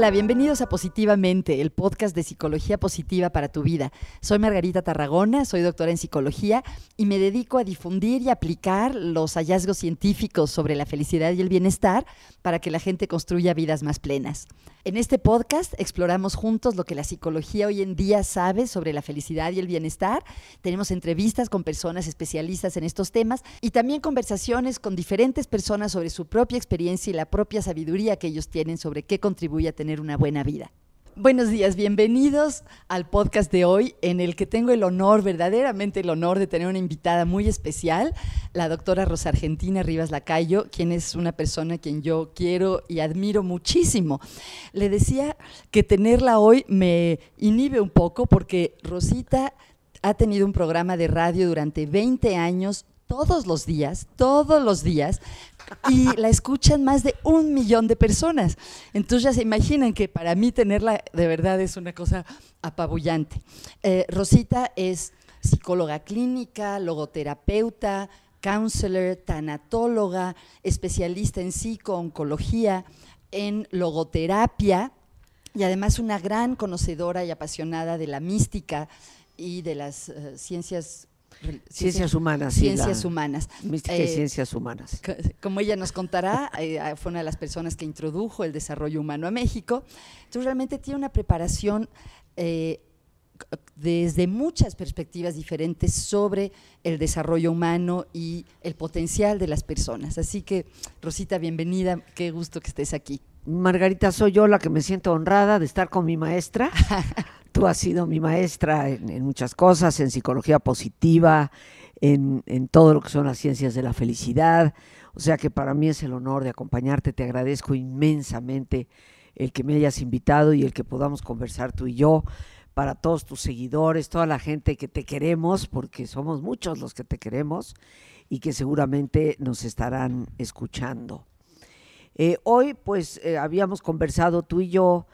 Hola, bienvenidos a Positivamente, el podcast de psicología positiva para tu vida. Soy Margarita Tarragona, soy doctora en psicología y me dedico a difundir y aplicar los hallazgos científicos sobre la felicidad y el bienestar para que la gente construya vidas más plenas. En este podcast exploramos juntos lo que la psicología hoy en día sabe sobre la felicidad y el bienestar. Tenemos entrevistas con personas especialistas en estos temas y también conversaciones con diferentes personas sobre su propia experiencia y la propia sabiduría que ellos tienen sobre qué contribuye a tener una buena vida. Buenos días, bienvenidos al podcast de hoy en el que tengo el honor, verdaderamente el honor de tener una invitada muy especial, la doctora Rosa Argentina Rivas Lacayo, quien es una persona a quien yo quiero y admiro muchísimo. Le decía que tenerla hoy me inhibe un poco porque Rosita ha tenido un programa de radio durante 20 años todos los días, todos los días, y la escuchan más de un millón de personas. Entonces ya se imaginan que para mí tenerla de verdad es una cosa apabullante. Eh, Rosita es psicóloga clínica, logoterapeuta, counselor, tanatóloga, especialista en psico-oncología, en logoterapia y además una gran conocedora y apasionada de la mística y de las uh, ciencias Ciencias humanas. Ciencias humanas. Mística y eh, ciencias humanas. Como ella nos contará, eh, fue una de las personas que introdujo el desarrollo humano a México. Entonces realmente tiene una preparación eh, desde muchas perspectivas diferentes sobre el desarrollo humano y el potencial de las personas. Así que, Rosita, bienvenida, qué gusto que estés aquí. Margarita, soy yo la que me siento honrada de estar con mi maestra. Tú has sido mi maestra en, muchas cosas, en psicología positiva, en, en, todo lo que son las ciencias de la felicidad. O sea que para mí es el honor de acompañarte. Te agradezco inmensamente el que me hayas invitado y el que podamos conversar tú y yo. Para todos tus seguidores, toda la gente que te queremos, porque somos muchos los que te queremos y que seguramente nos estarán escuchando. Eh, hoy, pues, eh, habíamos conversado tú y yo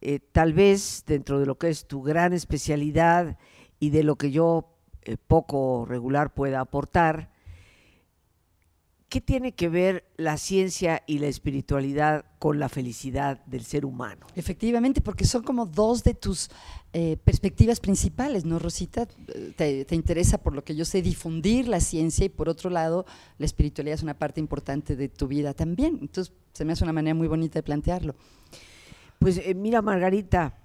eh, tal vez dentro de lo que es tu gran especialidad y de lo que yo eh, poco regular pueda aportar, ¿qué tiene que ver la ciencia y la espiritualidad con la felicidad del ser humano? Efectivamente, porque son como dos de tus eh, perspectivas principales, ¿no, Rosita? Te, te, interesa, por lo que yo sé, difundir la ciencia y por otro lado, la espiritualidad es una parte importante de tu vida también. Entonces, se me hace una manera muy bonita de plantearlo. Pues eh, mira, Margarita,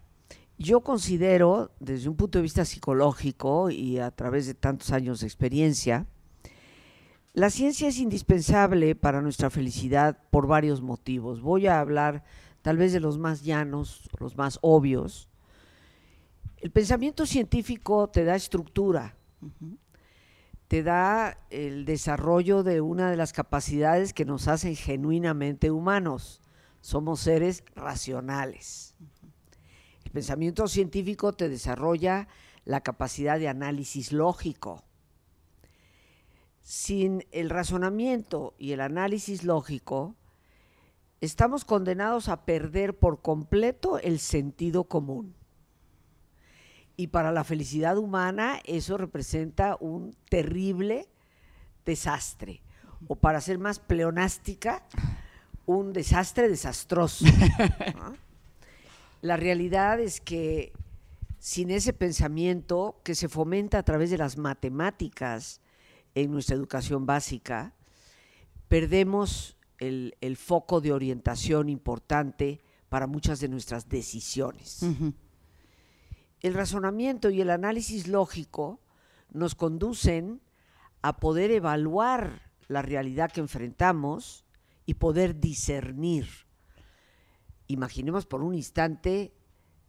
yo considero, desde un punto de vista psicológico y a través de tantos años de experiencia, la ciencia es indispensable para nuestra felicidad por varios motivos. Voy a hablar tal vez de los más llanos, los más obvios. El pensamiento científico te da estructura, te da el desarrollo de una de las capacidades que nos hacen genuinamente humanos somos seres racionales. El pensamiento científico te desarrolla la capacidad de análisis lógico. Sin el razonamiento y el análisis lógico, estamos condenados a perder por completo el sentido común. Y para la felicidad humana eso representa un terrible desastre. O para ser más pleonástica, un desastre desastroso. La realidad es que sin ese pensamiento que se fomenta a través de las matemáticas en nuestra educación básica, perdemos el, foco de orientación importante para muchas de nuestras decisiones. El razonamiento y el análisis lógico nos conducen a poder evaluar la realidad que enfrentamos y poder discernir. Imaginemos por un instante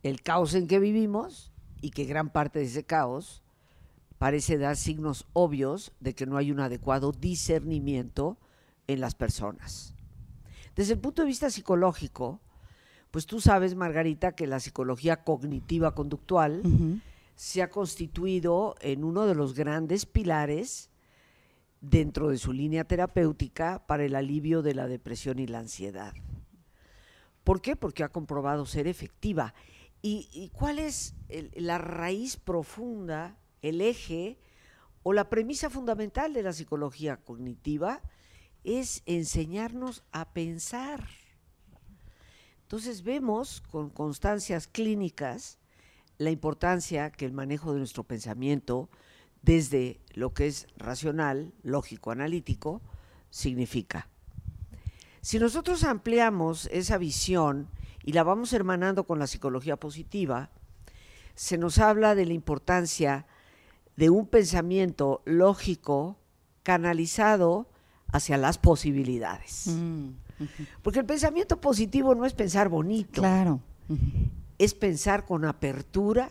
el caos en que vivimos y que gran parte de ese caos parece dar signos obvios de que no hay un adecuado discernimiento en las personas. Desde el punto de vista psicológico, pues tú sabes, Margarita, que la psicología cognitiva conductual se ha constituido en uno de los grandes pilares dentro de su línea terapéutica para el alivio de la depresión y la ansiedad. ¿Por qué? Porque ha comprobado ser efectiva. ¿Y, cuál es la raíz profunda, el eje o la premisa fundamental de la psicología cognitiva? Es enseñarnos a pensar. Entonces vemos con constancias clínicas la importancia que el manejo de nuestro pensamiento desde lo que es racional, lógico, analítico, significa. Si nosotros ampliamos esa visión y la vamos hermanando con la psicología positiva, se nos habla de la importancia de un pensamiento lógico canalizado hacia las posibilidades. Mm, Porque el pensamiento positivo no es pensar bonito, Claro. es pensar con apertura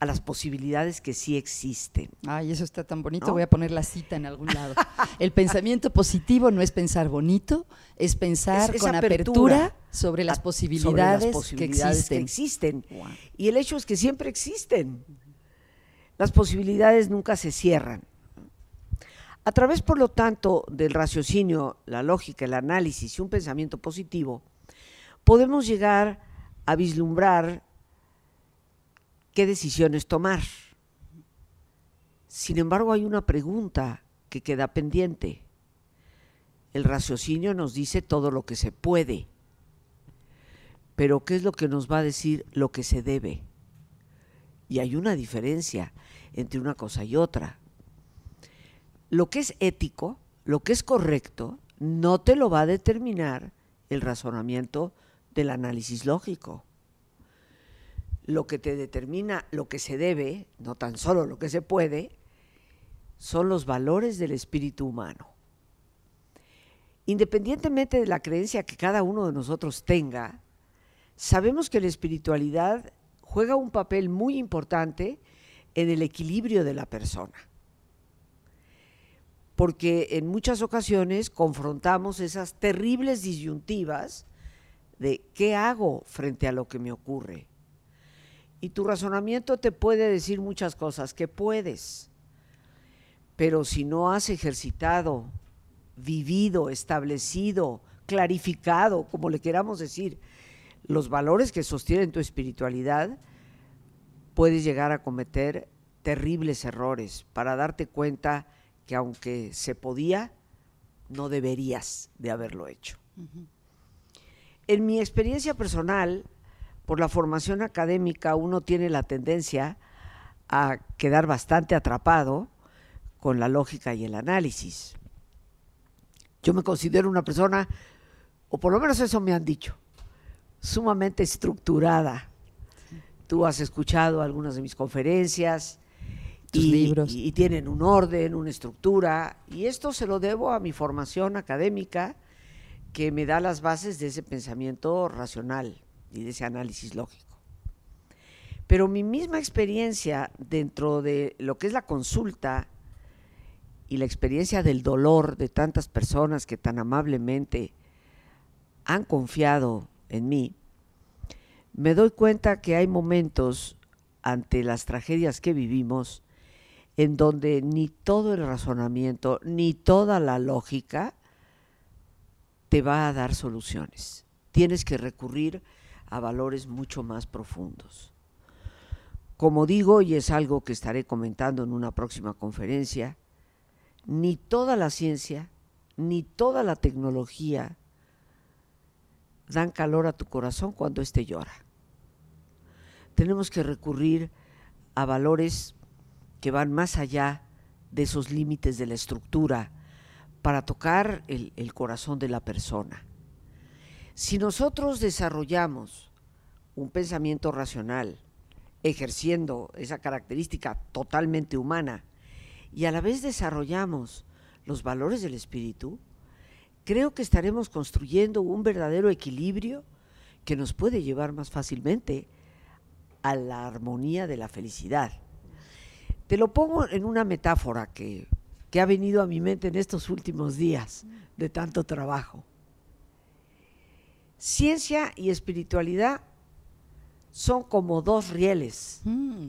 a las posibilidades que sí existen. Ay, eso está tan bonito. ¿No? Voy a poner la cita en algún lado. El pensamiento positivo no es pensar bonito, es pensar Es- con apertura apertura, sobre las posibilidades, sobre las posibilidades que que existen. Y el hecho es que siempre existen. Las posibilidades nunca se cierran. A través, por lo tanto, del raciocinio, la lógica, el análisis y un pensamiento positivo, podemos llegar a vislumbrar qué decisiones tomar. Sin embargo, hay una pregunta que queda pendiente. El raciocinio nos dice todo lo que se puede, pero ¿qué es lo que nos va a decir lo que se debe? Y hay una diferencia entre una cosa y otra. Lo que es ético, lo que es correcto, no te lo va a determinar el razonamiento del análisis lógico. Lo que te determina lo que se debe, no tan solo lo que se puede, son los valores del espíritu humano. Independientemente de la creencia que cada uno de nosotros tenga, sabemos que la espiritualidad juega un papel muy importante en el equilibrio de la persona. Porque en muchas ocasiones confrontamos esas terribles disyuntivas de qué hago frente a lo que me ocurre. Y tu razonamiento te puede decir muchas cosas que puedes, pero si no has ejercitado, vivido, establecido, clarificado, como le queramos decir, los valores que sostienen tu espiritualidad, puedes llegar a cometer terribles errores para darte cuenta que aunque se podía, no deberías de haberlo hecho. En mi experiencia personal, por la formación académica, uno tiene la tendencia a quedar bastante atrapado con la lógica y el análisis. Yo me considero una persona, o por lo menos eso me han dicho, sumamente estructurada. Tú has escuchado algunas de mis conferencias Tus y, libros. y tienen un orden, una estructura, y esto se lo debo a mi formación académica que me da las bases de ese pensamiento racional y de ese análisis lógico. Pero mi misma experiencia dentro de lo que es la consulta y la experiencia del dolor de tantas personas que tan amablemente han confiado en mí, me doy cuenta que hay momentos ante las tragedias que vivimos en donde ni todo el razonamiento ni toda la lógica te va a dar soluciones. Tienes que recurrir valores mucho más profundos. Como digo, y es algo que estaré comentando en una próxima conferencia, ni toda la ciencia, ni toda la tecnología dan calor a tu corazón cuando éste llora. Tenemos que recurrir a valores que van más allá de esos límites de la estructura para tocar el, el corazón de la persona. Si nosotros desarrollamos un pensamiento racional, ejerciendo esa característica totalmente humana, y a la vez desarrollamos los valores del espíritu, creo que estaremos construyendo un verdadero equilibrio que nos puede llevar más fácilmente a la armonía de la felicidad. Te lo pongo en una metáfora que, que ha venido a mi mente en estos últimos días de tanto trabajo. Ciencia y espiritualidad son como dos rieles. Mm,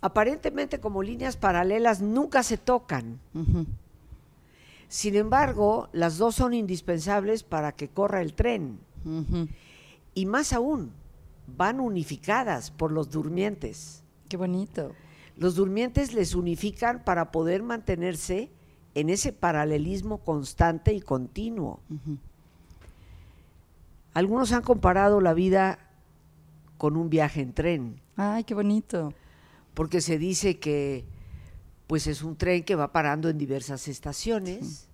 Aparentemente como líneas paralelas nunca se tocan. Sin embargo, las dos son indispensables para que corra el tren. Y más aún, van unificadas por los durmientes. Qué bonito. Los durmientes les unifican para poder mantenerse en ese paralelismo constante y continuo. Algunos han comparado la vida con un viaje en tren, Ay, qué bonito. porque se dice que pues es un tren que va parando en diversas estaciones.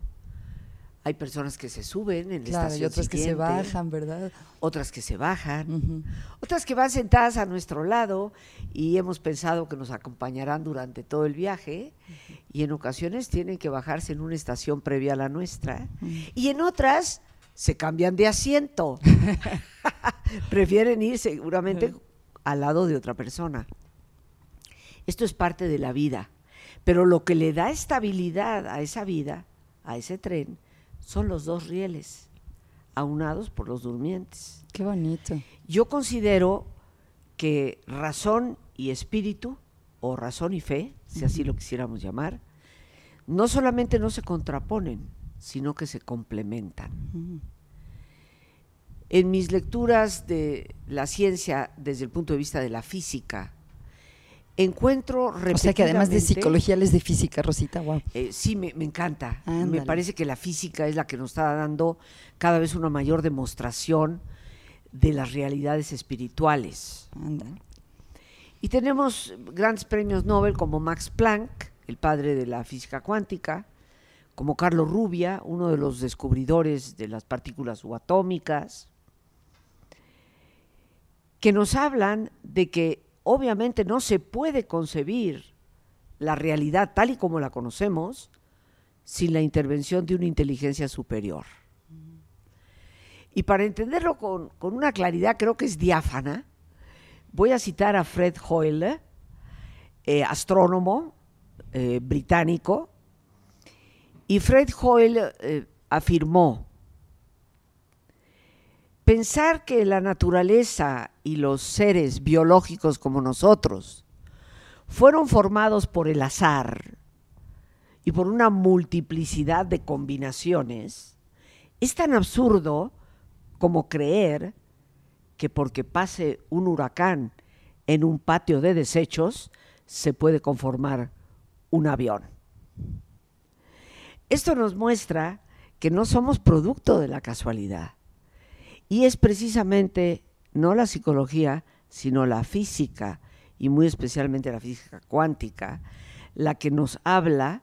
Hay personas que se suben en la Claro, estación y otras que se bajan, ¿verdad? otras que se bajan, otras que van sentadas a nuestro lado y hemos pensado que nos acompañarán durante todo el viaje y en ocasiones tienen que bajarse en una estación previa a la nuestra y en otras se cambian de asiento. Prefieren ir seguramente al lado de otra persona. Esto es parte de la vida, pero lo que le da estabilidad a esa vida, a ese tren, son los dos rieles, aunados por los durmientes. Qué bonito. Yo considero que razón y espíritu, o razón y fe, si así lo quisiéramos llamar, no solamente no se contraponen, sino que se complementan. En mis lecturas de la ciencia desde el punto de vista de la física, encuentro O sea que además de psicología, les de física, Rosita, wow. Eh, sí, me, me encanta. Me parece que la física es la que nos está dando cada vez una mayor demostración de las realidades espirituales. Ándale. Y tenemos grandes premios Nobel como Max Planck, el padre de la física cuántica, como Carlos Rubia, uno de los descubridores de las partículas subatómicas, que nos hablan de que obviamente no se puede concebir la realidad tal y como la conocemos sin la intervención de una inteligencia superior. Y para entenderlo con, con una claridad creo que es diáfana, voy a citar a Fred Hoyle, eh, astrónomo eh, británico, y Fred Hoyle eh, afirmó, pensar que la naturaleza y los seres biológicos como nosotros fueron formados por el azar y por una multiplicidad de combinaciones, es tan absurdo como creer que porque pase un huracán en un patio de desechos se puede conformar un avión. Esto nos muestra que no somos producto de la casualidad. Y es precisamente no la psicología, sino la física, y muy especialmente la física cuántica, la que nos habla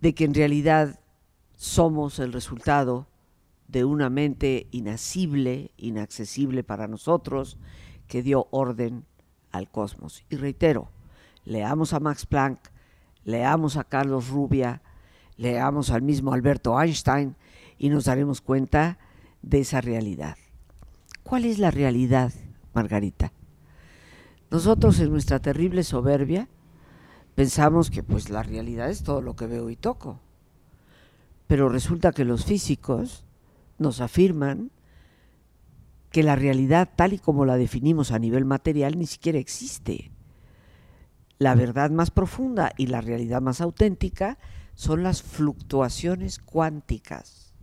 de que en realidad somos el resultado de una mente inacible, inaccesible para nosotros, que dio orden al cosmos. Y reitero, leamos a Max Planck, leamos a Carlos Rubia, leamos al mismo Alberto Einstein y nos daremos cuenta de esa realidad. ¿Cuál es la realidad, Margarita? Nosotros en nuestra terrible soberbia pensamos que pues la realidad es todo lo que veo y toco. Pero resulta que los físicos nos afirman que la realidad tal y como la definimos a nivel material ni siquiera existe. La verdad más profunda y la realidad más auténtica son las fluctuaciones cuánticas.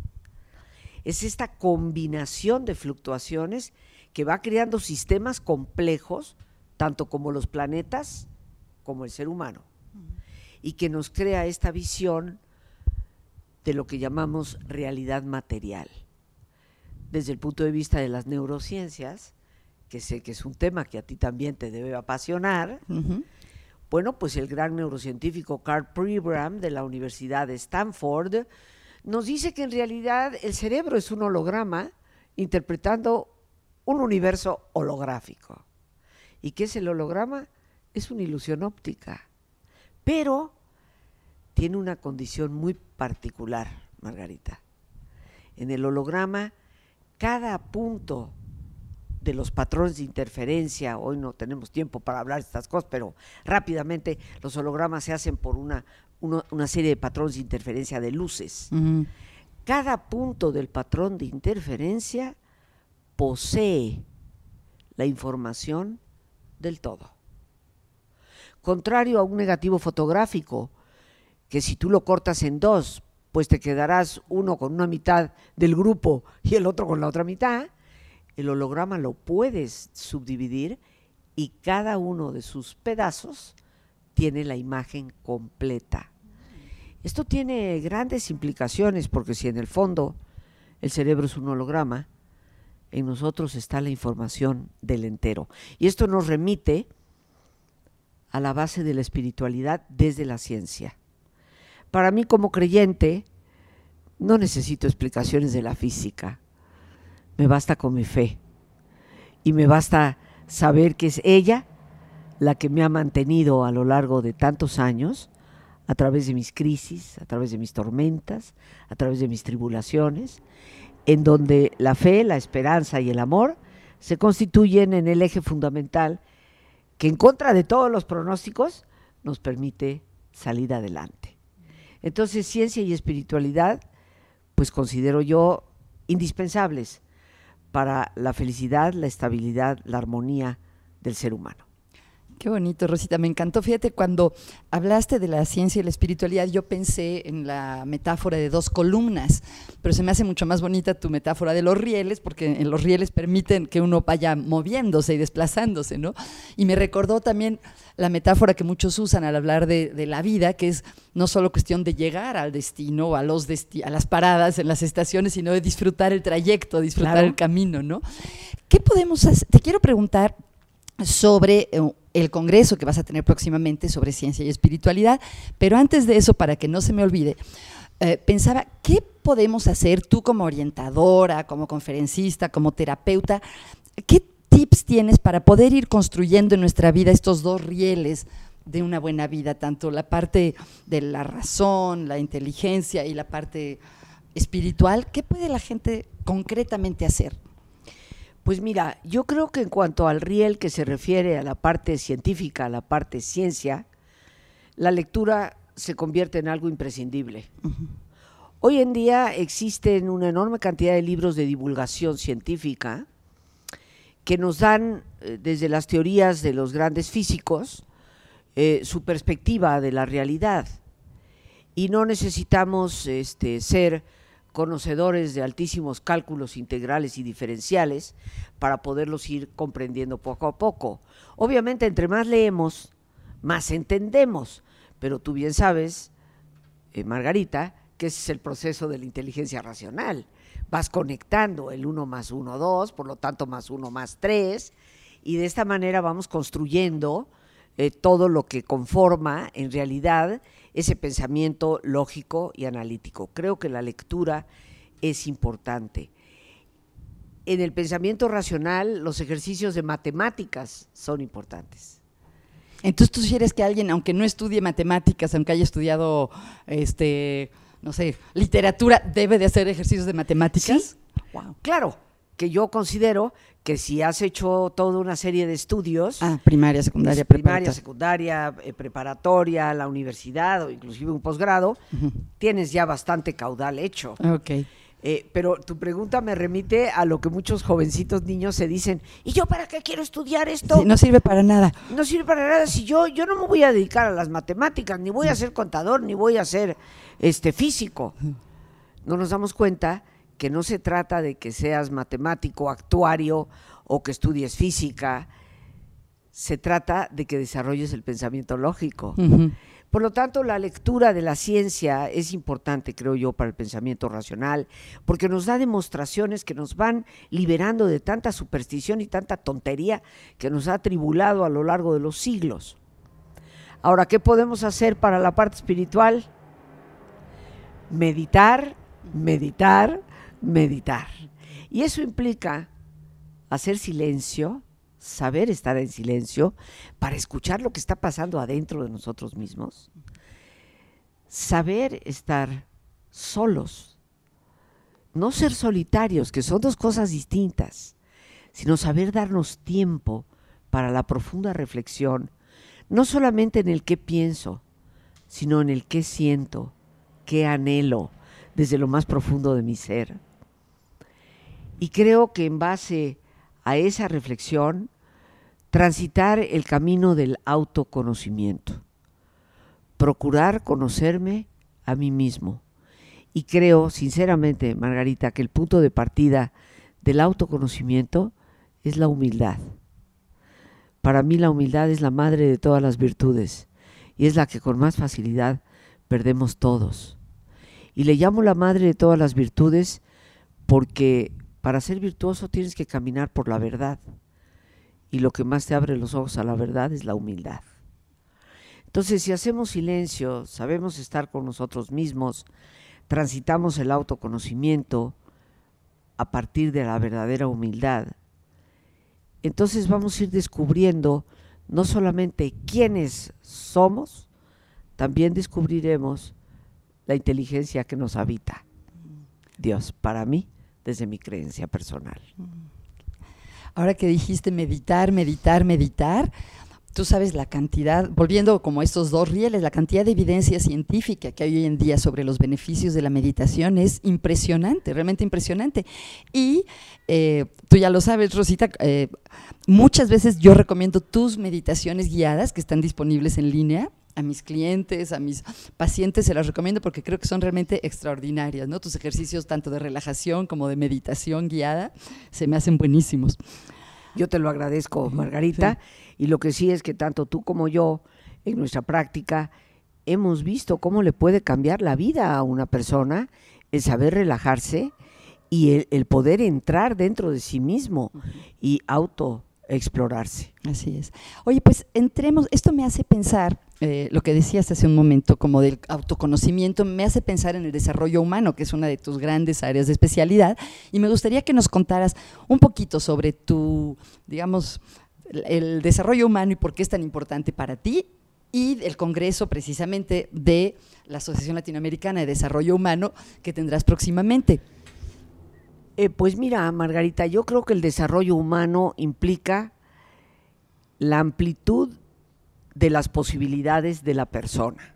Es esta combinación de fluctuaciones que va creando sistemas complejos, tanto como los planetas como el ser humano, y que nos crea esta visión de lo que llamamos realidad material. Desde el punto de vista de las neurociencias, que sé que es un tema que a ti también te debe apasionar. Bueno, pues el gran neurocientífico Carl Pribram de la Universidad de Stanford nos dice que en realidad el cerebro es un holograma interpretando un universo holográfico. ¿Y qué es el holograma? Es una ilusión óptica. Pero tiene una condición muy particular, Margarita. En el holograma, cada punto de los patrones de interferencia, hoy no tenemos tiempo para hablar de estas cosas, pero rápidamente los hologramas se hacen por una, serie de patrones de interferencia de luces. Cada punto del patrón de interferencia posee la información del todo. Contrario a un negativo fotográfico, que si tú lo cortas en dos, pues te quedarás uno con una mitad del grupo y el otro con la otra mitad, el holograma lo puedes subdividir y cada uno de sus pedazos tiene la imagen completa. Esto tiene grandes implicaciones porque si en el fondo el cerebro es un holograma, en nosotros está la información del entero. Y esto nos remite a la base de la espiritualidad desde la ciencia. Para mí como creyente, no necesito explicaciones de la física, me basta con mi fe y me basta saber que es ella la que me ha mantenido a lo largo de tantos años, a través de mis crisis, a través de mis tormentas, a través de mis tribulaciones, en donde la fe, la esperanza y el amor se constituyen en el eje fundamental que en contra de todos los pronósticos nos permite salir adelante. Entonces, ciencia y espiritualidad, pues considero yo indispensables para la felicidad, la estabilidad, la armonía del ser humano. Qué bonito, Rosita, me encantó. Fíjate, cuando hablaste de la ciencia y la espiritualidad, yo pensé en la metáfora de dos columnas, pero se me hace mucho más bonita tu metáfora de los rieles, porque en los rieles permiten que uno vaya moviéndose y desplazándose, ¿no? Y me recordó también la metáfora que muchos usan al hablar de, la vida, que es no solo cuestión de llegar al destino, a, los a las paradas en las estaciones, sino de disfrutar el trayecto, disfrutar el camino, ¿no? ¿Qué podemos hacer? Te quiero preguntar sobre eh, el congreso que vas a tener próximamente sobre ciencia y espiritualidad, pero antes de eso, para que no se me olvide, eh, pensaba, ¿qué podemos hacer tú como orientadora, como conferencista, como terapeuta? ¿Qué tips tienes para poder ir construyendo en nuestra vida estos dos rieles de una buena vida, tanto la parte de la razón, la inteligencia y la parte espiritual? ¿Qué puede la gente concretamente hacer? Pues mira, yo creo que en cuanto al riel que se refiere a la parte científica, a la parte ciencia, la lectura se convierte en algo imprescindible. Hoy en día existen una enorme cantidad de libros de divulgación científica que nos dan, eh, desde las teorías de los grandes físicos, eh, su perspectiva de la realidad. Y no necesitamos este, ser conocedores de altísimos cálculos integrales y diferenciales para poderlos ir comprendiendo poco a poco. Obviamente, entre más leemos, más entendemos, pero tú bien sabes, eh, Margarita, que ese es el proceso de la inteligencia racional. Vas conectando el 1 más 1, 2, por lo tanto más 1 más 3, y de esta manera vamos construyendo eh, todo lo que conforma en realidad ese pensamiento lógico y analítico. Creo que la lectura es importante. En el pensamiento racional, los ejercicios de matemáticas son importantes. Entonces tú sugieres que alguien, aunque no estudie matemáticas, aunque haya estudiado, este, no sé, literatura, debe de hacer ejercicios de matemáticas. Wow. Claro, que yo considero que si has hecho toda una serie de estudios. Ah, primaria, secundaria, primaria, secundaria, eh, preparatoria, la universidad o inclusive un posgrado, tienes ya bastante caudal hecho. Ok. Eh, pero tu pregunta me remite a lo que muchos jovencitos niños se dicen, ¿y yo para qué quiero estudiar esto? no sirve para nada. No sirve para nada si yo, yo no me voy a dedicar a las matemáticas, ni voy a ser contador, ni voy a ser este físico. No nos damos cuenta que no se trata de que seas matemático, actuario o que estudies física, se trata de que desarrolles el pensamiento lógico. Por lo tanto, la lectura de la ciencia es importante, creo yo, para el pensamiento racional, porque nos da demostraciones que nos van liberando de tanta superstición y tanta tontería que nos ha tribulado a lo largo de los siglos. Ahora, ¿qué podemos hacer para la parte espiritual? Meditar, meditar, meditar. Y eso implica hacer silencio, saber estar en silencio para escuchar lo que está pasando adentro de nosotros mismos, saber estar solos, no ser solitarios, que son dos cosas distintas, sino saber darnos tiempo para la profunda reflexión, no solamente en el qué pienso, sino en el qué siento, qué anhelo desde lo más profundo de mi ser. Y creo que en base a esa reflexión, transitar el camino del autoconocimiento, procurar conocerme a mí mismo. Y creo, sinceramente, Margarita, que el punto de partida del autoconocimiento es la humildad. Para mí la humildad es la madre de todas las virtudes y es la que con más facilidad perdemos todos. Y le llamo la madre de todas las virtudes porque para ser virtuoso tienes que caminar por la verdad. Y lo que más te abre los ojos a la verdad es la humildad. Entonces, si hacemos silencio, sabemos estar con nosotros mismos, transitamos el autoconocimiento a partir de la verdadera humildad, entonces vamos a ir descubriendo no solamente quiénes somos, también descubriremos la inteligencia que nos habita. Dios, para mí, desde mi creencia personal. Ahora que dijiste meditar, meditar, meditar, tú sabes la cantidad, volviendo como estos dos rieles, la cantidad de evidencia científica que hay hoy en día sobre los beneficios de la meditación es impresionante, realmente impresionante. Y eh, tú ya lo sabes, Rosita, eh, muchas veces yo recomiendo tus meditaciones guiadas que están disponibles en línea a mis clientes, a mis pacientes, se las recomiendo porque creo que son realmente extraordinarias, ¿no? Tus ejercicios tanto de relajación como de meditación guiada se me hacen buenísimos. Yo te lo agradezco, Margarita, y lo que sí es que tanto tú como yo, en nuestra práctica, hemos visto cómo le puede cambiar la vida a una persona el saber relajarse y el, poder entrar dentro de sí mismo y auto explorarse. Así es. Oye, pues entremos, esto me hace pensar, eh, lo que decías hace un momento, como del autoconocimiento, me hace pensar en el desarrollo humano, que es una de tus grandes áreas de especialidad, y me gustaría que nos contaras un poquito sobre tu, digamos, el desarrollo humano y por qué es tan importante para ti y el Congreso precisamente de la Asociación Latinoamericana de Desarrollo Humano que tendrás próximamente. Eh, pues mira, Margarita, yo creo que el desarrollo humano implica la amplitud de las posibilidades de la persona.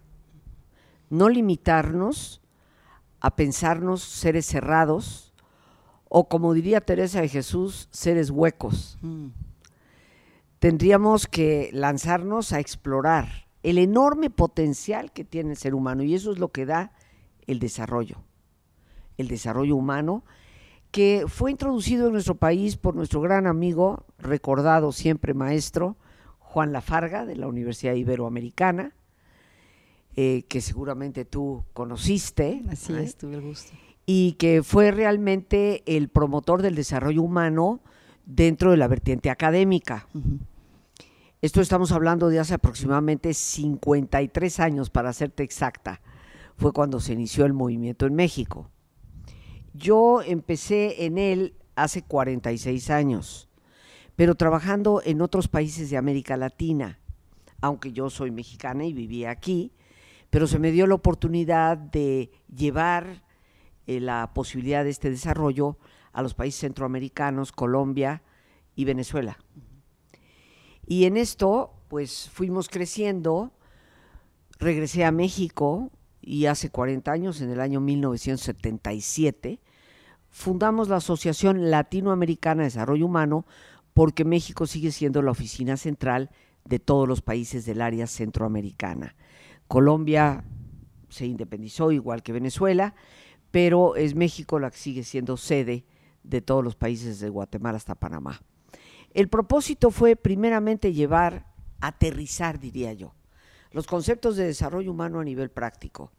No limitarnos a pensarnos seres cerrados o, como diría Teresa de Jesús, seres huecos. Mm. Tendríamos que lanzarnos a explorar el enorme potencial que tiene el ser humano y eso es lo que da el desarrollo. El desarrollo humano que fue introducido en nuestro país por nuestro gran amigo, recordado siempre maestro, Juan Lafarga, de la Universidad Iberoamericana, eh, que seguramente tú conociste. Así es, tuve el gusto. Y que fue realmente el promotor del desarrollo humano dentro de la vertiente académica. Esto estamos hablando de hace aproximadamente 53 años, para serte exacta. Fue cuando se inició el movimiento en México. Yo empecé en él hace 46 años, pero trabajando en otros países de América Latina, aunque yo soy mexicana y vivía aquí, pero se me dio la oportunidad de llevar eh, la posibilidad de este desarrollo a los países centroamericanos, Colombia y Venezuela. Y en esto, pues fuimos creciendo, regresé a México y hace 40 años, en el año 1977, fundamos la Asociación Latinoamericana de Desarrollo Humano porque México sigue siendo la oficina central de todos los países del área centroamericana. Colombia se independizó igual que Venezuela, pero es México la que sigue siendo sede de todos los países de Guatemala hasta Panamá. El propósito fue primeramente llevar, aterrizar, diría yo, los conceptos de desarrollo humano a nivel práctico.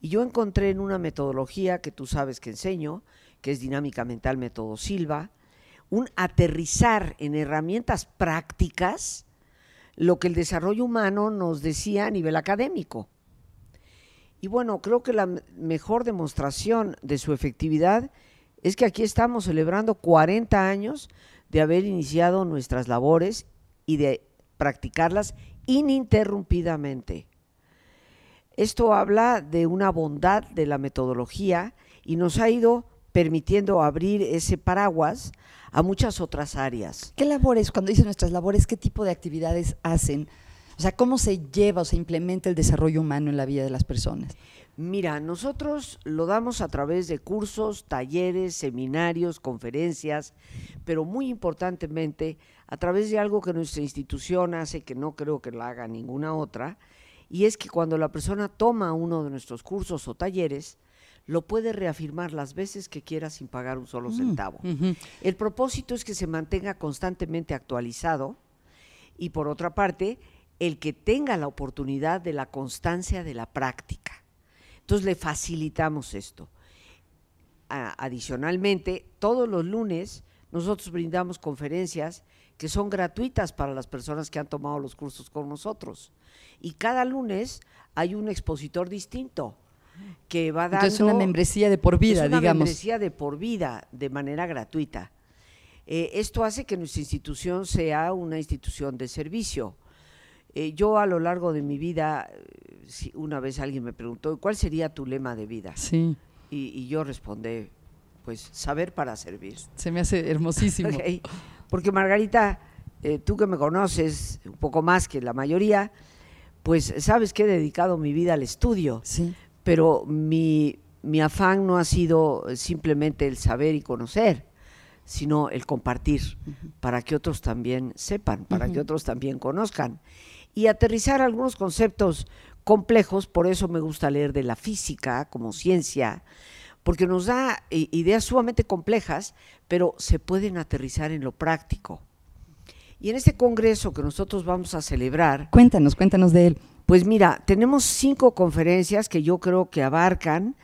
Y yo encontré en una metodología que tú sabes que enseño, que es Dinámica Mental Método Silva, un aterrizar en herramientas prácticas lo que el desarrollo humano nos decía a nivel académico. Y bueno, creo que la mejor demostración de su efectividad es que aquí estamos celebrando 40 años de haber iniciado nuestras labores y de practicarlas ininterrumpidamente. Esto habla de una bondad de la metodología y nos ha ido permitiendo abrir ese paraguas a muchas otras áreas. ¿Qué labores, cuando dice nuestras labores, qué tipo de actividades hacen? O sea, ¿cómo se lleva o se implementa el desarrollo humano en la vida de las personas? Mira, nosotros lo damos a través de cursos, talleres, seminarios, conferencias, pero muy importantemente a través de algo que nuestra institución hace, que no creo que la haga ninguna otra, y es que cuando la persona toma uno de nuestros cursos o talleres, lo puede reafirmar las veces que quiera sin pagar un solo mm, centavo. El propósito es que se mantenga constantemente actualizado y por otra parte, el que tenga la oportunidad de la constancia de la práctica. Entonces le facilitamos esto. adicionalmente, todos los lunes nosotros brindamos conferencias que son gratuitas para las personas que han tomado los cursos con nosotros. Y cada lunes hay un expositor distinto que va dando... Entonces es una membresía de por vida, es una digamos. membresía de por vida, de manera gratuita. Eh, esto hace que nuestra institución sea una institución de servicio. Eh, yo a lo largo de mi vida, eh, una vez alguien me preguntó, ¿cuál sería tu lema de vida? Sí. Y, yo respondí, pues saber para servir. Se me hace hermosísimo. Porque Margarita, tú que me conoces un poco más que la mayoría, pues sabes que he dedicado mi vida al estudio. Sí. Pero mi, mi afán no ha sido simplemente el saber y conocer sino el compartir, para que otros también sepan, para que otros también conozcan. Y aterrizar algunos conceptos complejos, por eso me gusta leer de la física como ciencia, porque nos da ideas sumamente complejas, pero se pueden aterrizar en lo práctico. Y en este congreso que nosotros vamos a celebrar... Cuéntanos, cuéntanos de él. Pues mira, tenemos cinco conferencias que yo creo que abarcan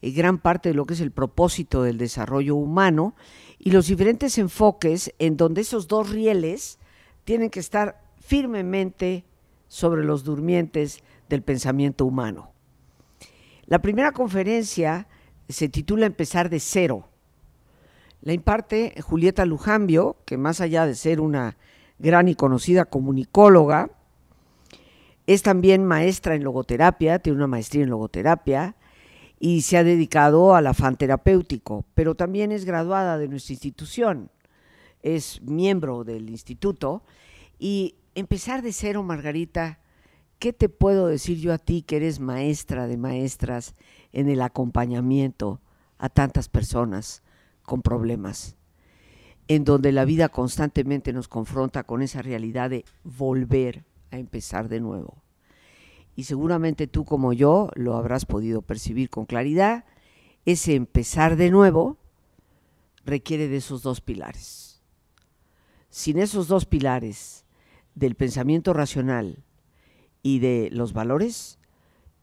eh, gran parte de lo que es el propósito del desarrollo humano y los diferentes enfoques en donde esos dos rieles tienen que estar firmemente sobre los durmientes del pensamiento humano. La primera conferencia se titula Empezar de cero. La imparte Julieta Lujambio, que más allá de ser una gran y conocida comunicóloga, es también maestra en logoterapia, tiene una maestría en logoterapia, y se ha dedicado al afán terapéutico, pero también es graduada de nuestra institución, es miembro del instituto y empezar de cero, Margarita, ¿qué te puedo decir yo a ti que eres maestra de maestras en el acompañamiento a tantas personas con problemas? en donde la vida constantemente nos confronta con esa realidad de volver empezar de nuevo y seguramente tú como yo lo habrás podido percibir con claridad, ese empezar de nuevo requiere de esos dos pilares. Sin esos dos pilares del pensamiento racional y de los valores,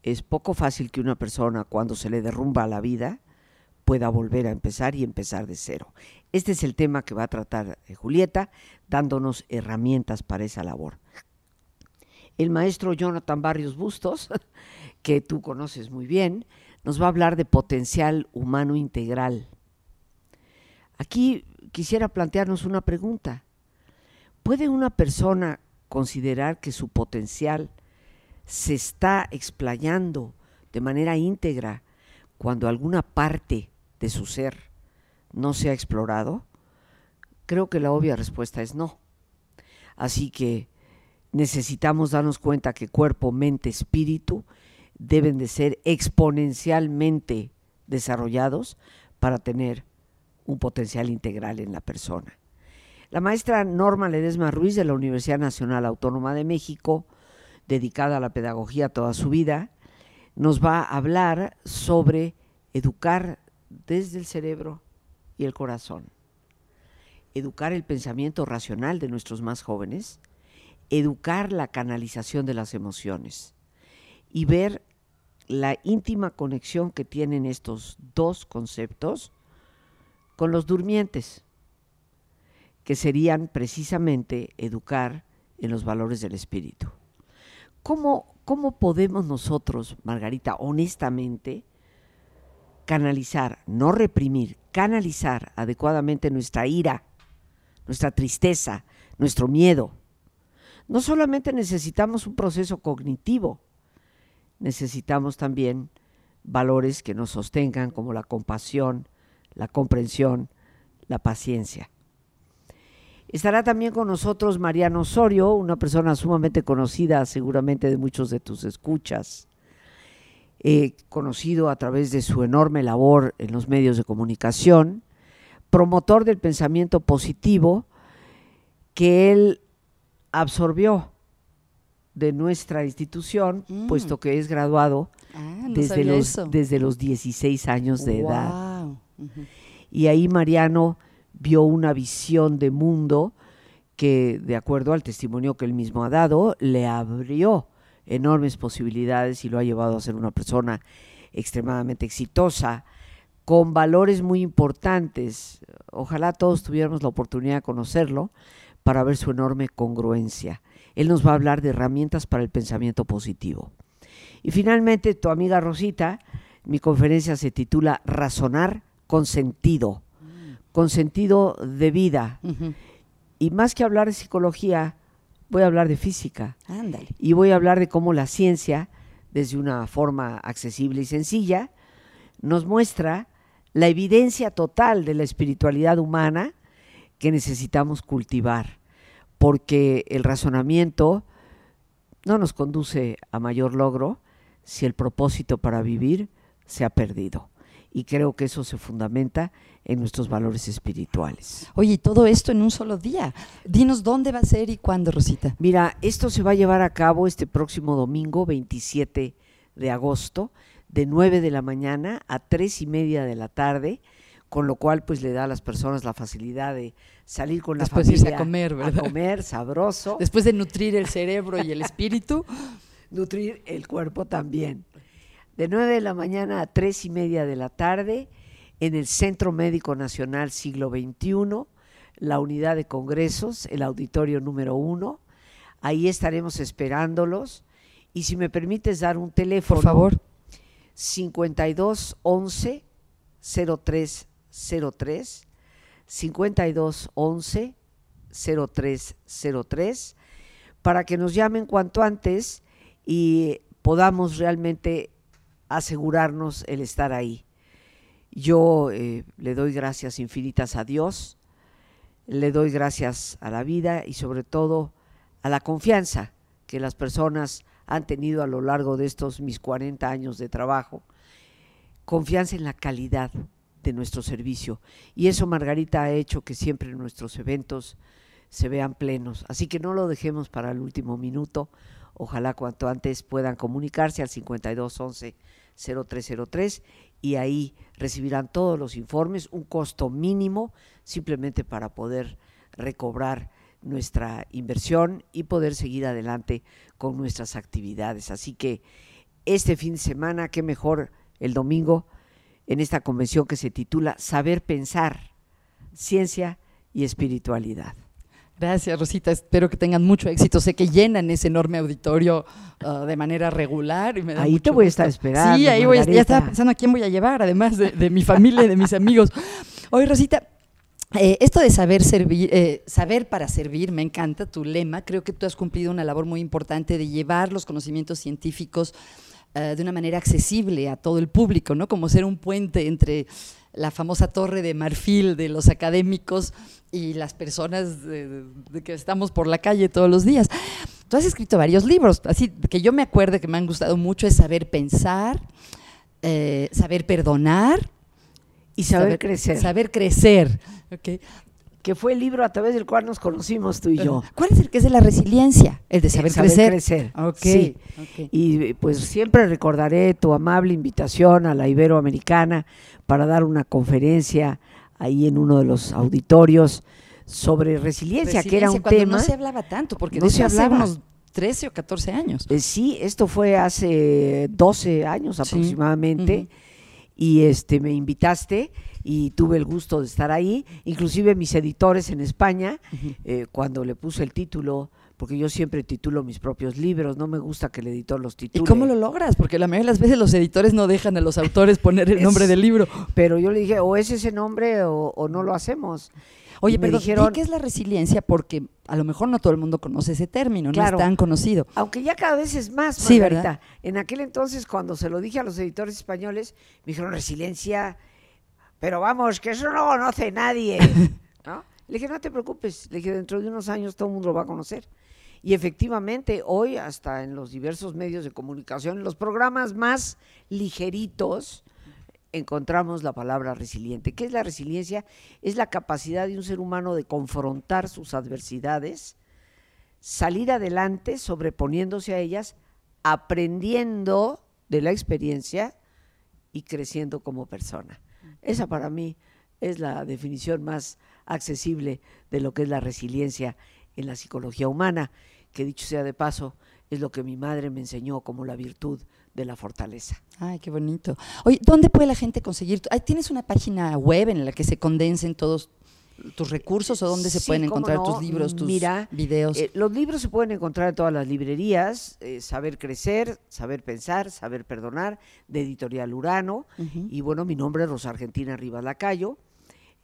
es poco fácil que una persona cuando se le derrumba la vida pueda volver a empezar y empezar de cero. Este es el tema que va a tratar eh, Julieta, dándonos herramientas para esa labor el maestro Jonathan Barrios Bustos, que tú conoces muy bien, nos va a hablar de potencial humano integral. Aquí quisiera plantearnos una pregunta. ¿Puede una persona considerar que su potencial se está explayando de manera íntegra cuando alguna parte de su ser no se ha explorado? Creo que la obvia respuesta es no. Así que necesitamos darnos cuenta que cuerpo, mente, espíritu deben de ser exponencialmente desarrollados para tener un potencial integral en la persona. La maestra Norma Ledesma Ruiz de la Universidad Nacional Autónoma de México, dedicada a la pedagogía toda su vida, nos va a hablar sobre educar desde el cerebro y el corazón, educar el pensamiento racional de nuestros más jóvenes, educar la canalización de las emociones y ver la íntima conexión que tienen estos dos conceptos con los durmientes, que serían precisamente educar en los valores del espíritu. ¿Cómo, cómo podemos nosotros, Margarita, honestamente, canalizar, no reprimir, canalizar adecuadamente nuestra ira, nuestra tristeza, nuestro miedo, no solamente necesitamos un proceso cognitivo, necesitamos también valores que nos sostengan como la compasión, la comprensión, la paciencia. Estará también con nosotros Mariano Osorio, una persona sumamente conocida seguramente de muchos de tus escuchas, eh, conocido a través de su enorme labor en los medios de comunicación, promotor del pensamiento positivo, que él absorbió de nuestra institución, mm. puesto que es graduado ah, desde, los, desde los 16 años de edad. Y ahí Mariano vio una visión de mundo que, de acuerdo al testimonio que él mismo ha dado, le abrió enormes posibilidades y lo ha llevado a ser una persona extremadamente exitosa, con valores muy importantes. Ojalá todos tuviéramos la oportunidad de conocerlo para ver su enorme congruencia. Él nos va a hablar de herramientas para el pensamiento positivo. Y finalmente, tu amiga Rosita, mi conferencia se titula Razonar con sentido, con sentido de vida. Y más que hablar de psicología, voy a hablar de física. Ándale. Y voy a hablar de cómo la ciencia, desde una forma accesible y sencilla, nos muestra la evidencia total de la espiritualidad humana que necesitamos cultivar, porque el razonamiento no nos conduce a mayor logro si el propósito para vivir se ha perdido. Y creo que eso se fundamenta en nuestros valores espirituales. Oye, y todo esto en un solo día. Dinos dónde va a ser y cuándo, Rosita. Mira, esto se va a llevar a cabo este próximo domingo, 27 de agosto, de 9 de la mañana a 3 y media de la tarde, con lo cual pues le da a las personas la facilidad de salir con la Después irse familia a comer, ¿verdad? A comer, sabroso, Después de nutrir el cerebro y el espíritu. nutrir el cuerpo también. De 9 de la mañana a 3 y media de la tarde, en el Centro Médico Nacional Siglo XXI, la unidad de congresos, el auditorio número uno. Ahí estaremos esperándolos. Y si me permites dar un teléfono. Por favor. 52 11 0303 52 11 0303 para que nos llamen cuanto antes y podamos realmente asegurarnos el estar ahí. Yo eh, le doy gracias infinitas a Dios, le doy gracias a la vida y sobre todo a la confianza que las personas han tenido a lo largo de estos mis 40 años de trabajo, confianza en la calidad de nuestro servicio. Y eso, Margarita, ha hecho que siempre nuestros eventos se vean plenos. Así que no lo dejemos para el último minuto. Ojalá cuanto antes puedan comunicarse al 5211 0303 y ahí recibirán todos los informes, un costo mínimo simplemente para poder recobrar nuestra inversión y poder seguir adelante con nuestras actividades. Así que este fin de semana, qué mejor el domingo en esta convención que se titula Saber Pensar, Ciencia y Espiritualidad. Gracias, Rosita. Espero que tengan mucho éxito. Sé que llenan ese enorme auditorio uh, de manera regular. Y me da ahí te voy a estar esperando. Sí, ahí voy a, ya estaba pensando a quién voy a llevar, además de, de mi familia y de mis amigos. Oye, Rosita, eh, esto de saber servir, eh, saber para servir, me encanta tu lema. Creo que tú has cumplido una labor muy importante de llevar los conocimientos científicos eh, de una manera accesible a todo el público, ¿no? Como ser un puente entre la famosa torre de marfil de los académicos y las personas de, de que estamos por la calle todos los días. Tú has escrito varios libros, así que yo me acuerdo que me han gustado mucho es saber pensar, eh, saber perdonar Y saber, crecer. Saber crecer. ok. Que fue el libro a través del cual nos conocimos tú y yo. ¿Cuál es el que es de la resiliencia? El de saber, Saber crecer. crecer, sí. Y pues siempre recordaré tu amable invitación a la Iberoamericana para dar una conferencia ahí en uno de los auditorios sobre resiliencia, que era un cuando tema. No se hablaba tanto, porque No se hablaba. unos 13 o 14 años. Eh, sí, esto fue hace 12 años Sí, aproximadamente. Y este me invitaste y tuve el gusto de estar ahí. Inclusive mis editores en España, eh, cuando le puse el título, porque yo siempre titulo mis propios libros, no me gusta que el editor los ¿Y titule. cómo lo logras? Porque la mayoría de las veces los editores no dejan a los autores poner el nombre del libro. Pero yo le dije, o es ese nombre o, o no lo hacemos. Oye, Y pero dijeron- ¿qué es la resiliencia? Porque a lo mejor no todo el mundo conoce ese término, Claro. no es tan conocido. Aunque ya cada vez es más, Sí, Margarita. ¿verdad? En aquel entonces, cuando se lo dije a los editores españoles, me dijeron resiliencia, pero vamos, que eso no conoce nadie. ¿no? Le dije, no te preocupes, le dije, dentro de unos años todo el mundo lo va a conocer. Y efectivamente, hoy, hasta en los diversos medios de comunicación, en los programas más ligeritos, encontramos la palabra resiliente. ¿Qué es la resiliencia? Es la capacidad de un ser humano de confrontar sus adversidades, salir adelante sobreponiéndose a ellas, aprendiendo de la experiencia y creciendo como persona. Esa para mí es la definición más accesible de lo que es la resiliencia en la psicología humana, que dicho sea de paso, es lo que mi madre me enseñó como la virtud de la fortaleza. Ay, qué bonito. Oye, ¿dónde puede la gente conseguir? ¿Tienes una página web en la que se condensen todos tus recursos o dónde se Sí, pueden encontrar no. tus libros, tus Mira, videos? Eh, los libros se pueden encontrar en todas las librerías, eh, Saber Crecer, Saber Pensar, Saber Perdonar, de Editorial Urano. Y bueno, mi nombre es Rosa Argentina Rivas Lacayo.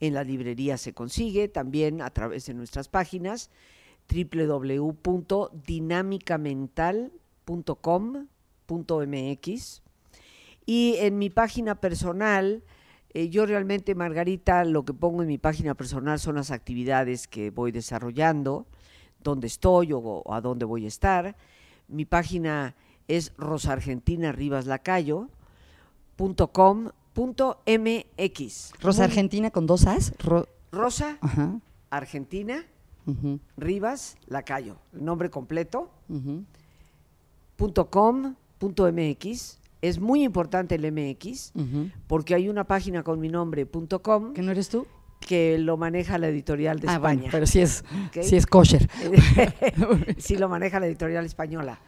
En las librerías se consigue, también a través de nuestras páginas www.dinamicamental.com.mx y en mi página personal, eh, yo realmente, Margarita, lo que pongo en mi página personal son las actividades que voy desarrollando, dónde estoy o, o a dónde voy a estar. Mi página es rosargentinarivaslacayo.com.mx. Rosa Argentina con dos As. Ro- Rosa Ajá. Argentina Rivas Lacayo, el nombre completo, ujú. punto com, punto MX. Es muy importante el MX porque hay una página con mi nombre, punto com, ¿Que no eres tú? que lo maneja la editorial de ah, España. bueno, pero sí es, sí es kosher. sí lo maneja la editorial española.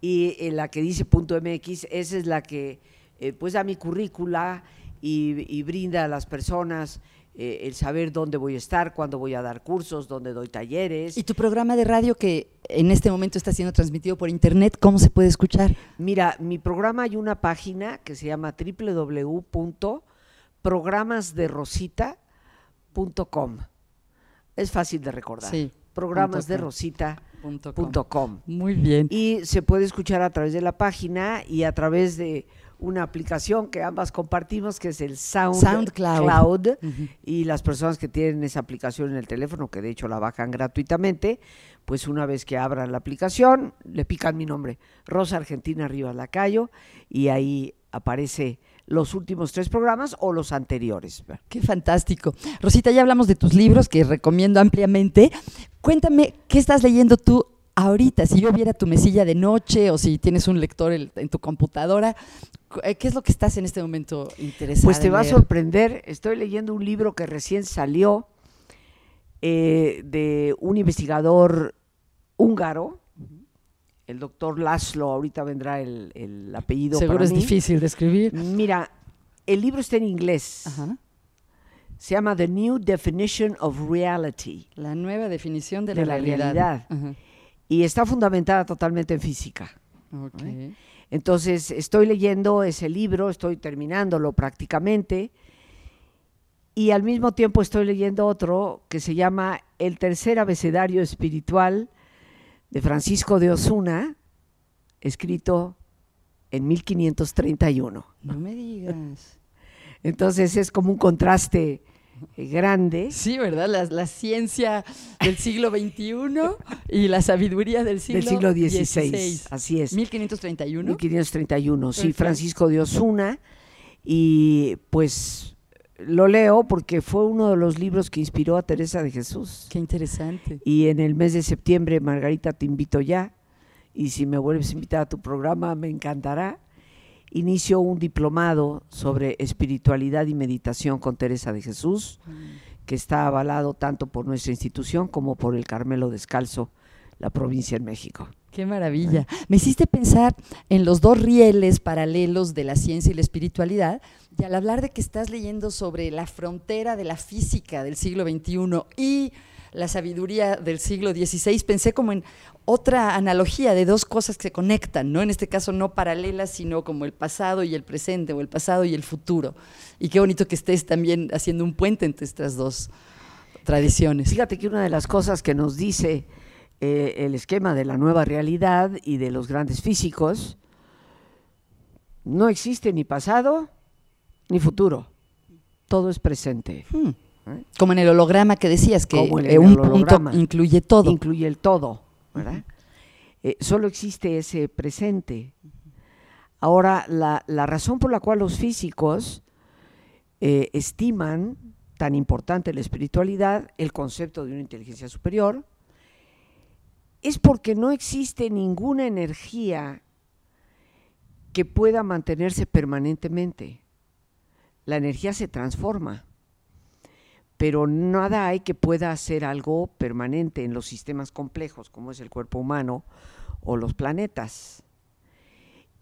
Y eh, la que dice punto MX, esa es la que eh, pues da mi currícula y, y brinda a las personas eh, el saber dónde voy a estar, cuándo voy a dar cursos, dónde doy talleres. ¿Y tu programa de radio que en este momento está siendo transmitido por internet, cómo se puede escuchar? Mira, mi programa hay una página que se llama www.programasderosita.com. Es fácil de recordar. Sí. Programasderosita.com. Muy bien. Y se puede escuchar a través de la página y a través de una aplicación que ambas compartimos, que es el Sound SoundCloud. Cloud. Y las personas que tienen esa aplicación en el teléfono, que de hecho la bajan gratuitamente, pues una vez que abran la aplicación, le pican mi nombre, Rosa Argentina Rivas Lacayo, y ahí aparece los últimos tres programas o los anteriores. Qué fantástico. Rosita, ya hablamos de tus libros que recomiendo ampliamente. Cuéntame, ¿qué estás leyendo tú ahorita? Si yo viera tu mesilla de noche o si tienes un lector en tu computadora, ¿qué es lo que estás en este momento interesado? Pues te va a sorprender, estoy leyendo un libro que recién salió eh, de un investigador húngaro, el doctor Laszlo, ahorita vendrá el, el apellido. Seguro para es mí. difícil de escribir. Mira, el libro está en inglés. Ajá. Se llama The New Definition of Reality La nueva definición de, De la, realidad. y está fundamentada totalmente en física. Ok. Entonces, estoy leyendo ese libro, estoy terminándolo prácticamente, y al mismo tiempo estoy leyendo otro que se llama El tercer abecedario espiritual de Francisco de Osuna, escrito en 1531. No me digas. Entonces es como un contraste grande. Sí, ¿verdad? La, la ciencia del siglo XXI y la sabiduría del siglo, del siglo XVI. XVI. Así es. 1531. 1531, sí. Francisco de Osuna. Y pues lo leo porque fue uno de los libros que inspiró a Teresa de Jesús. Qué interesante. Y en el mes de septiembre, Margarita, te invito ya. Y si me vuelves a invitar a tu programa, me encantará. Inicio un diplomado sobre espiritualidad y meditación con Teresa de Jesús, que está avalado tanto por nuestra institución como por el Carmelo Descalzo, la provincia en México. Qué maravilla. Me hiciste pensar en los dos rieles paralelos de la ciencia y la espiritualidad, y al hablar de que estás leyendo sobre la frontera de la física del siglo XXI y la sabiduría del siglo XVI, pensé como en otra analogía de dos cosas que se conectan, ¿no? En este caso no paralelas, sino como el pasado y el presente, o el pasado y el futuro. Y qué bonito que estés también haciendo un puente entre estas dos tradiciones. Fíjate que una de las cosas que nos dice eh, el esquema de la nueva realidad y de los grandes físicos, no existe ni pasado ni futuro, todo es presente. Hmm. Como en el holograma que decías, que eh, un punto incluye todo. Incluye el todo, ¿verdad? Eh, solo existe ese presente. Ahora, la, la razón por la cual los físicos eh, estiman tan importante la espiritualidad, el concepto de una inteligencia superior, es porque no existe ninguna energía que pueda mantenerse permanentemente. La energía se transforma. Pero nada hay que pueda hacer algo permanente en los sistemas complejos, como es el cuerpo humano o los planetas.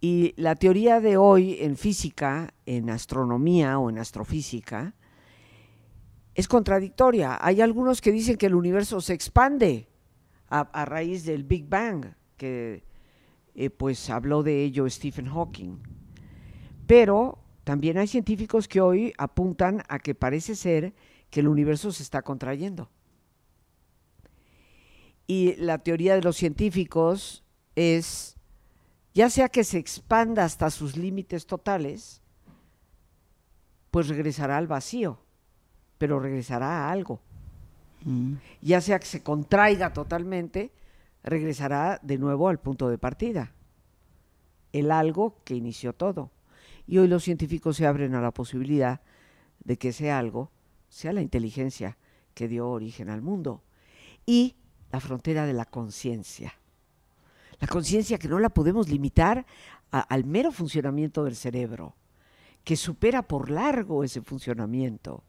Y la teoría de hoy en física, en astronomía o en astrofísica, es contradictoria. Hay algunos que dicen que el universo se expande a, raíz del Big Bang, que eh, pues habló de ello Stephen Hawking. Pero también hay científicos que hoy apuntan a que parece ser que el universo se está contrayendo. Y la teoría de los científicos es, ya sea que se expanda hasta sus límites totales, pues regresará al vacío, pero regresará a algo. Mm. Ya sea que se contraiga totalmente, regresará de nuevo al punto de partida, el algo que inició todo. Y hoy los científicos se abren a la posibilidad de que ese algo sea la inteligencia que dio origen al mundo y la frontera de la conciencia. La conciencia que no la podemos limitar al mero funcionamiento del cerebro, que supera por largo ese funcionamiento.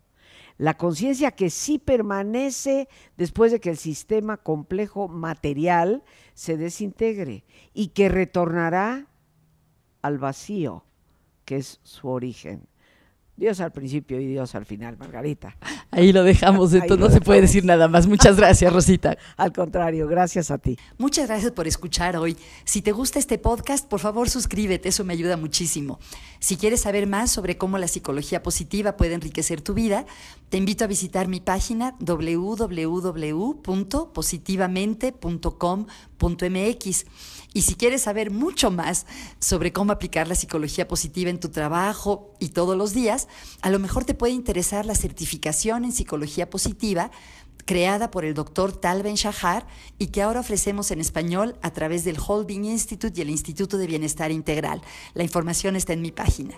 La conciencia que sí permanece después de que el sistema complejo material se desintegre y que retornará al vacío, que es su origen. Dios al principio y Dios al final, Margarita. Ahí lo dejamos, entonces no se puede decir nada más. Muchas gracias, Rosita. al contrario, gracias a ti. Muchas gracias por escuchar hoy. Si te gusta este podcast, por favor suscríbete, eso me ayuda muchísimo. Si quieres saber más sobre cómo la psicología positiva puede enriquecer tu vida, te invito a visitar mi página www.positivamente.com.mx. Y si quieres saber mucho más sobre cómo aplicar la psicología positiva en tu trabajo y todos los días, a lo mejor te puede interesar la certificación en psicología positiva creada por el doctor Tal Ben Shahar y que ahora ofrecemos en español a través del Holding Institute y el Instituto de Bienestar Integral. La información está en mi página.